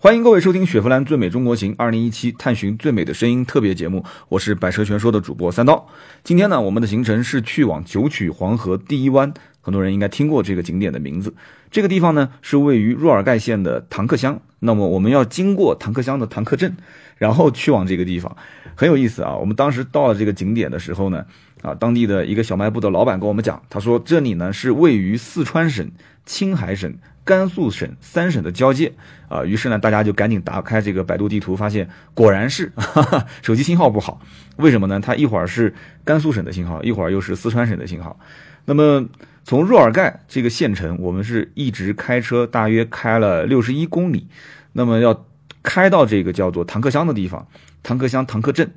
欢迎各位收听雪佛兰最美中国行二零一七探寻最美的声音特别节目，我是百车全说的主播三刀。今天呢，我们的行程是去往九曲黄河第一湾，很多人应该听过这个景点的名字。这个地方呢是位于若尔盖县的唐克乡，那么我们要经过唐克乡的唐克镇，然后去往这个地方，很有意思啊。我们当时到了这个景点的时候呢，啊，当地的一个小卖部的老板跟我们讲，他说这里呢是位于四川省、青海省。甘肃省三省的交界啊，于是呢，大家就赶紧打开这个百度地图，发现果然是哈哈 手机信号不好。为什么呢？它一会儿是甘肃省的信号，一会儿又是四川省的信号。那么从若尔盖这个县城，我们是一直开车，大约开了六十一公里。那么要开到这个叫做唐克乡的地方，唐克乡唐克镇。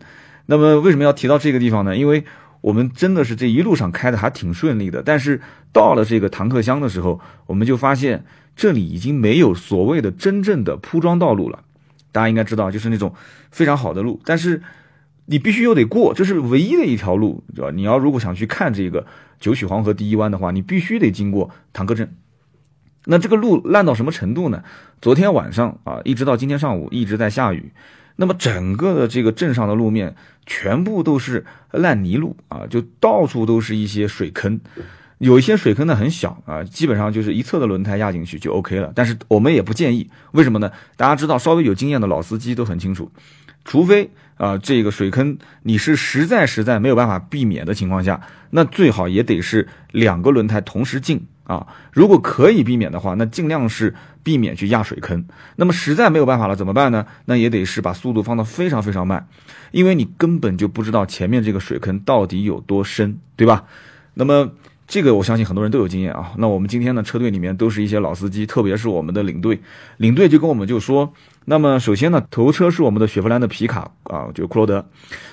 那么为什么要提到这个地方呢？因为我们真的是这一路上开的还挺顺利的，但是到了这个唐克乡的时候，我们就发现。这里已经没有所谓的真正的铺装道路了，大家应该知道，就是那种非常好的路，但是你必须又得过，这是唯一的一条路，对吧？你要如果想去看这个九曲黄河第一湾的话，你必须得经过唐克镇。那这个路烂到什么程度呢？昨天晚上啊，一直到今天上午一直在下雨，那么整个的这个镇上的路面全部都是烂泥路啊，就到处都是一些水坑。有一些水坑呢很小啊，基本上就是一侧的轮胎压进去就 OK 了。但是我们也不建议，为什么呢？大家知道，稍微有经验的老司机都很清楚，除非啊这个水坑你是实在实在没有办法避免的情况下，那最好也得是两个轮胎同时进啊。如果可以避免的话，那尽量是避免去压水坑。那么实在没有办法了怎么办呢？那也得是把速度放到非常非常慢，因为你根本就不知道前面这个水坑到底有多深，对吧？那么。这个我相信很多人都有经验啊。那我们今天呢，车队里面都是一些老司机，特别是我们的领队，领队就跟我们就说，那么首先呢，头车是我们的雪佛兰的皮卡啊，就是库罗德。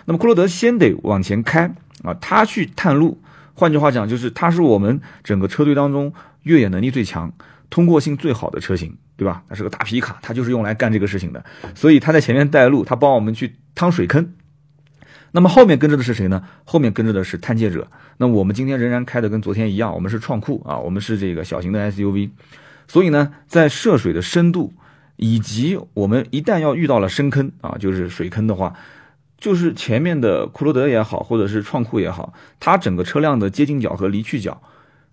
那么库罗德先得往前开啊，他去探路。换句话讲，就是它是我们整个车队当中越野能力最强、通过性最好的车型，对吧？它是个大皮卡，它就是用来干这个事情的。所以它在前面带路，它帮我们去趟水坑。那么后面跟着的是谁呢？后面跟着的是探界者。那我们今天仍然开的跟昨天一样，我们是创酷啊，我们是这个小型的 SUV。所以呢，在涉水的深度以及我们一旦要遇到了深坑啊，就是水坑的话，就是前面的库罗德也好，或者是创酷也好，它整个车辆的接近角和离去角。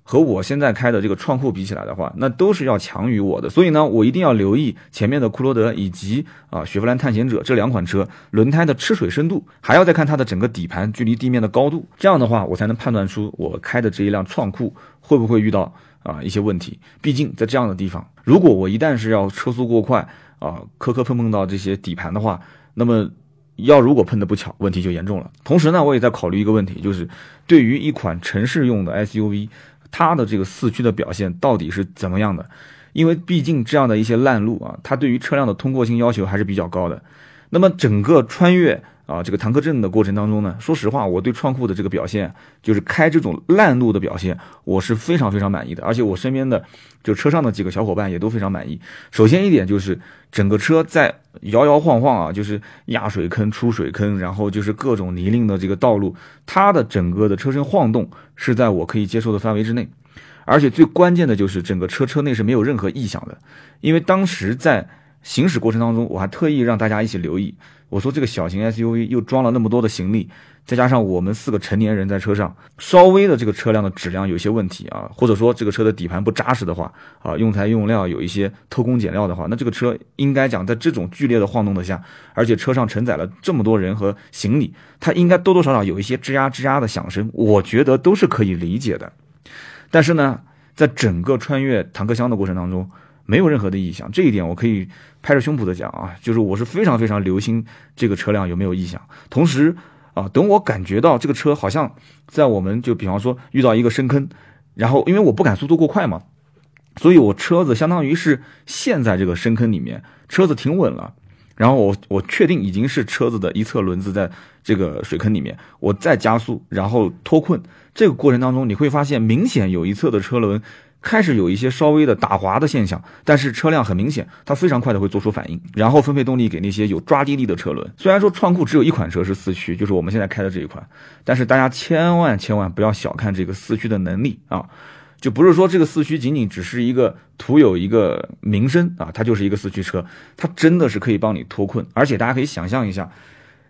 和我现在开的这个创酷比起来的话，那都是要强于我的。所以呢，我一定要留意前面的库罗德以及啊雪佛兰探险者这两款车轮胎的吃水深度，还要再看它的整个底盘距离地面的高度。这样的话，我才能判断出我开的这一辆创酷会不会遇到啊一些问题。毕竟在这样的地方，如果我一旦是要车速过快啊，磕磕碰碰到这些底盘的话，那么要如果碰的不巧，问题就严重了。同时呢，我也在考虑一个问题，就是对于一款城市用的 SUV。它的这个四驱的表现到底是怎么样的？因为毕竟这样的一些烂路啊，它对于车辆的通过性要求还是比较高的。那么整个穿越。啊，这个坦克镇的过程当中呢，说实话，我对创酷的这个表现，就是开这种烂路的表现，我是非常非常满意的。而且我身边的就车上的几个小伙伴也都非常满意。首先一点就是整个车在摇摇晃晃啊，就是压水坑、出水坑，然后就是各种泥泞的这个道路，它的整个的车身晃动是在我可以接受的范围之内。而且最关键的就是整个车车内是没有任何异响的，因为当时在行驶过程当中，我还特意让大家一起留意。我说这个小型 SUV 又装了那么多的行李，再加上我们四个成年人在车上，稍微的这个车辆的质量有些问题啊，或者说这个车的底盘不扎实的话啊，用材用料有一些偷工减料的话，那这个车应该讲在这种剧烈的晃动的下，而且车上承载了这么多人和行李，它应该多多少少有一些吱呀吱呀的响声，我觉得都是可以理解的。但是呢，在整个穿越坦克箱的过程当中。没有任何的异响，这一点我可以拍着胸脯的讲啊，就是我是非常非常留心这个车辆有没有异响。同时啊，等我感觉到这个车好像在我们就比方说遇到一个深坑，然后因为我不敢速度过快嘛，所以我车子相当于是陷在这个深坑里面，车子停稳了，然后我我确定已经是车子的一侧轮子在这个水坑里面，我再加速，然后脱困，这个过程当中你会发现明显有一侧的车轮。开始有一些稍微的打滑的现象，但是车辆很明显，它非常快的会做出反应，然后分配动力给那些有抓地力的车轮。虽然说创酷只有一款车是四驱，就是我们现在开的这一款，但是大家千万千万不要小看这个四驱的能力啊！就不是说这个四驱仅仅只是一个图有一个名声啊，它就是一个四驱车，它真的是可以帮你脱困，而且大家可以想象一下，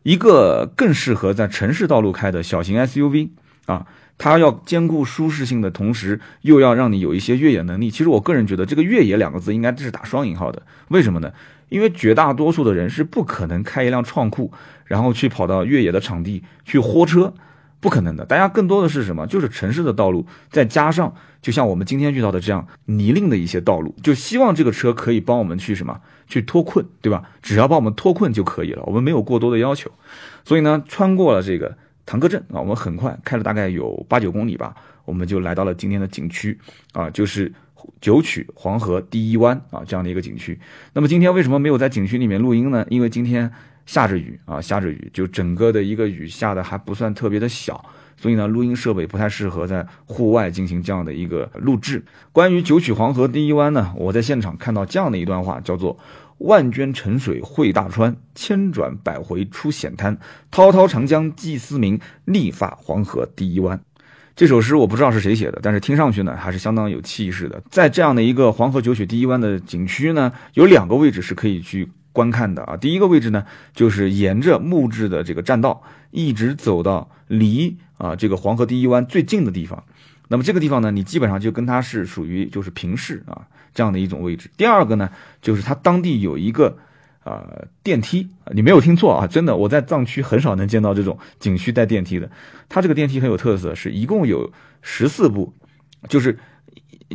一个更适合在城市道路开的小型 SUV 啊。它要兼顾舒适性的同时，又要让你有一些越野能力。其实我个人觉得，这个“越野”两个字应该是打双引号的。为什么呢？因为绝大多数的人是不可能开一辆创酷，然后去跑到越野的场地去豁车，不可能的。大家更多的是什么？就是城市的道路，再加上就像我们今天遇到的这样泥泞的一些道路，就希望这个车可以帮我们去什么？去脱困，对吧？只要帮我们脱困就可以了，我们没有过多的要求。所以呢，穿过了这个。唐克镇啊，我们很快开了大概有八九公里吧，我们就来到了今天的景区啊，就是九曲黄河第一湾啊这样的一个景区。那么今天为什么没有在景区里面录音呢？因为今天下着雨啊，下着雨，就整个的一个雨下的还不算特别的小，所以呢，录音设备不太适合在户外进行这样的一个录制。关于九曲黄河第一湾呢，我在现场看到这样的一段话，叫做。万涓沉水汇大川，千转百回出险滩。滔滔长江祭思明，力发黄河第一湾。这首诗我不知道是谁写的，但是听上去呢还是相当有气势的。在这样的一个黄河九曲第一湾的景区呢，有两个位置是可以去观看的啊。第一个位置呢，就是沿着木质的这个栈道，一直走到离啊这个黄河第一湾最近的地方。那么这个地方呢，你基本上就跟它是属于就是平视啊这样的一种位置。第二个呢，就是它当地有一个呃电梯，你没有听错啊，真的，我在藏区很少能见到这种景区带电梯的。它这个电梯很有特色，是一共有十四部，就是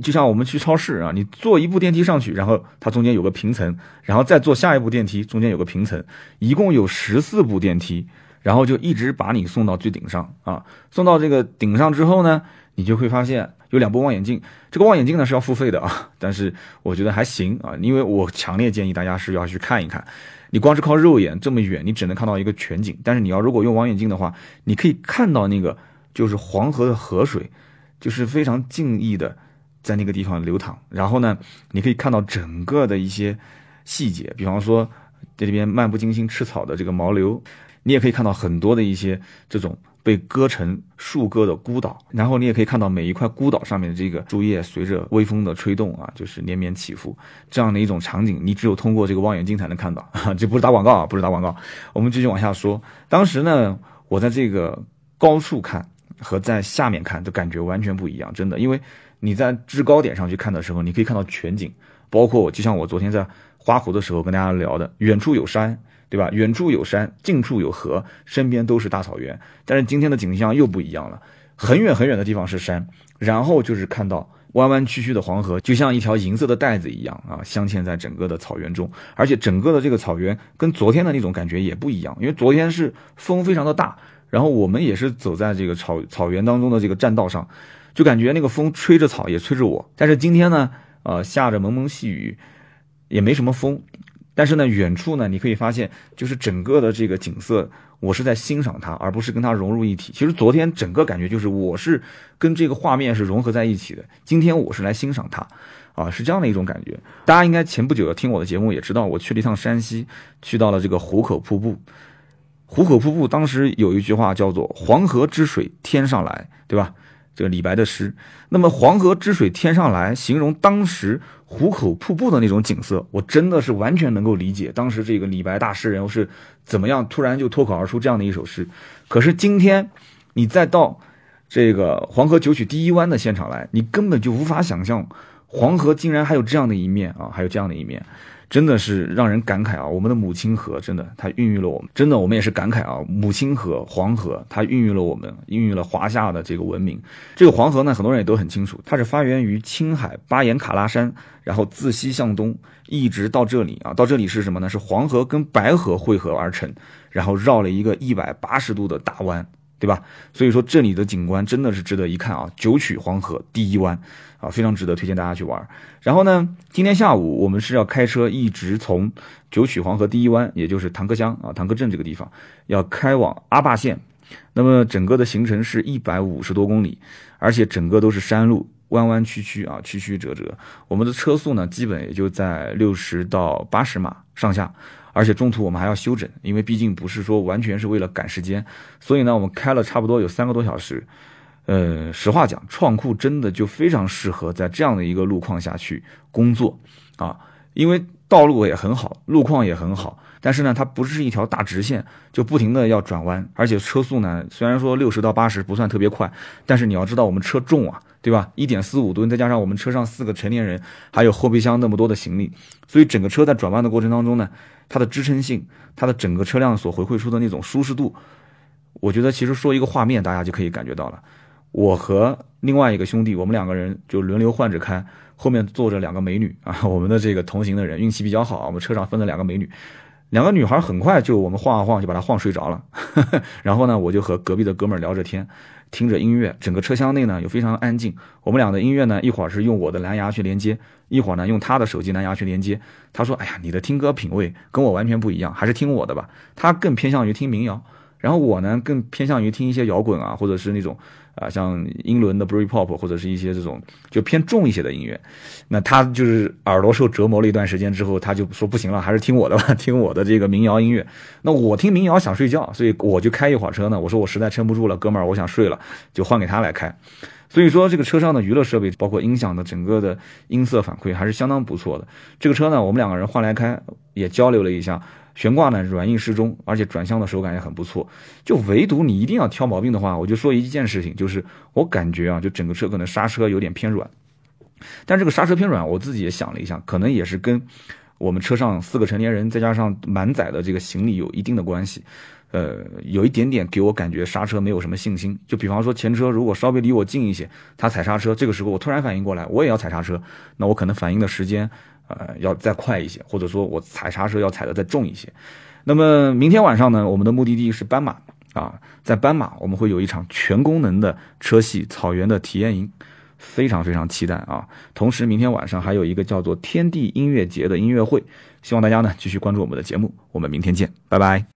就像我们去超市啊，你坐一部电梯上去，然后它中间有个平层，然后再坐下一部电梯，中间有个平层，一共有十四部电梯，然后就一直把你送到最顶上啊，送到这个顶上之后呢。你就会发现有两部望远镜，这个望远镜呢是要付费的啊，但是我觉得还行啊，因为我强烈建议大家是要去看一看。你光是靠肉眼这么远，你只能看到一个全景，但是你要如果用望远镜的话，你可以看到那个就是黄河的河水，就是非常静谧的在那个地方流淌。然后呢，你可以看到整个的一些细节，比方说在这边漫不经心吃草的这个牦牛，你也可以看到很多的一些这种。被割成树割的孤岛，然后你也可以看到每一块孤岛上面的这个树叶随着微风的吹动啊，就是连绵起伏，这样的一种场景，你只有通过这个望远镜才能看到。这不是打广告啊，不是打广告。我们继续往下说，当时呢，我在这个高处看和在下面看的感觉完全不一样，真的，因为你在制高点上去看的时候，你可以看到全景，包括我就像我昨天在花湖的时候跟大家聊的，远处有山。对吧？远处有山，近处有河，身边都是大草原。但是今天的景象又不一样了，很远很远的地方是山，然后就是看到弯弯曲曲的黄河，就像一条银色的带子一样啊，镶嵌在整个的草原中。而且整个的这个草原跟昨天的那种感觉也不一样，因为昨天是风非常的大，然后我们也是走在这个草草原当中的这个栈道上，就感觉那个风吹着草也吹着我。但是今天呢，呃，下着蒙蒙细雨，也没什么风。但是呢，远处呢，你可以发现，就是整个的这个景色，我是在欣赏它，而不是跟它融入一体。其实昨天整个感觉就是，我是跟这个画面是融合在一起的。今天我是来欣赏它，啊，是这样的一种感觉。大家应该前不久听我的节目也知道，我去了一趟山西，去到了这个壶口瀑布。壶口瀑布当时有一句话叫做“黄河之水天上来”，对吧？这个李白的诗，那么黄河之水天上来，形容当时壶口瀑布的那种景色，我真的是完全能够理解当时这个李白大诗人是怎么样突然就脱口而出这样的一首诗。可是今天你再到这个黄河九曲第一湾的现场来，你根本就无法想象黄河竟然还有这样的一面啊，还有这样的一面。真的是让人感慨啊！我们的母亲河真的，它孕育了我们。真的，我们也是感慨啊！母亲河黄河，它孕育了我们，孕育了华夏的这个文明。这个黄河呢，很多人也都很清楚，它是发源于青海巴颜喀拉山，然后自西向东，一直到这里啊。到这里是什么呢？是黄河跟白河汇合而成，然后绕了一个一百八十度的大弯。对吧？所以说这里的景观真的是值得一看啊！九曲黄河第一湾啊，非常值得推荐大家去玩。然后呢，今天下午我们是要开车一直从九曲黄河第一湾，也就是唐克乡啊、唐克镇这个地方，要开往阿坝县。那么整个的行程是一百五十多公里，而且整个都是山路，弯弯曲曲啊，曲曲折折。我们的车速呢，基本也就在六十到八十码上下。而且中途我们还要休整，因为毕竟不是说完全是为了赶时间，所以呢，我们开了差不多有三个多小时，呃，实话讲，创酷真的就非常适合在这样的一个路况下去工作啊，因为道路也很好，路况也很好，但是呢，它不是一条大直线，就不停的要转弯，而且车速呢，虽然说六十到八十不算特别快，但是你要知道我们车重啊，对吧？一点四五吨，再加上我们车上四个成年人，还有后备箱那么多的行李，所以整个车在转弯的过程当中呢，它的支撑性，它的整个车辆所回馈出的那种舒适度，我觉得其实说一个画面，大家就可以感觉到了。我和另外一个兄弟，我们两个人就轮流换着开，后面坐着两个美女啊。我们的这个同行的人运气比较好，我们车上分了两个美女，两个女孩很快就我们晃啊晃就把她晃睡着了。然后呢，我就和隔壁的哥们聊着天，听着音乐，整个车厢内呢又非常安静。我们俩的音乐呢，一会儿是用我的蓝牙去连接，一会儿呢用他的手机蓝牙去连接。他说：“哎呀，你的听歌品味跟我完全不一样，还是听我的吧。”他更偏向于听民谣。然后我呢，更偏向于听一些摇滚啊，或者是那种啊，像英伦的 Britpop，或者是一些这种就偏重一些的音乐。那他就是耳朵受折磨了一段时间之后，他就说不行了，还是听我的吧，听我的这个民谣音乐。那我听民谣想睡觉，所以我就开一会儿车呢。我说我实在撑不住了，哥们儿，我想睡了，就换给他来开。所以说这个车上的娱乐设备，包括音响的整个的音色反馈还是相当不错的。这个车呢，我们两个人换来开，也交流了一下。悬挂呢软硬适中，而且转向的手感也很不错。就唯独你一定要挑毛病的话，我就说一件事情，就是我感觉啊，就整个车可能刹车有点偏软。但这个刹车偏软，我自己也想了一下，可能也是跟我们车上四个成年人再加上满载的这个行李有一定的关系。呃，有一点点给我感觉刹车没有什么信心。就比方说前车如果稍微离我近一些，他踩刹车，这个时候我突然反应过来，我也要踩刹车，那我可能反应的时间。呃，要再快一些，或者说我踩刹车要踩的再重一些。那么明天晚上呢，我们的目的地是斑马啊，在斑马我们会有一场全功能的车系草原的体验营，非常非常期待啊。同时明天晚上还有一个叫做天地音乐节的音乐会，希望大家呢继续关注我们的节目，我们明天见，拜拜。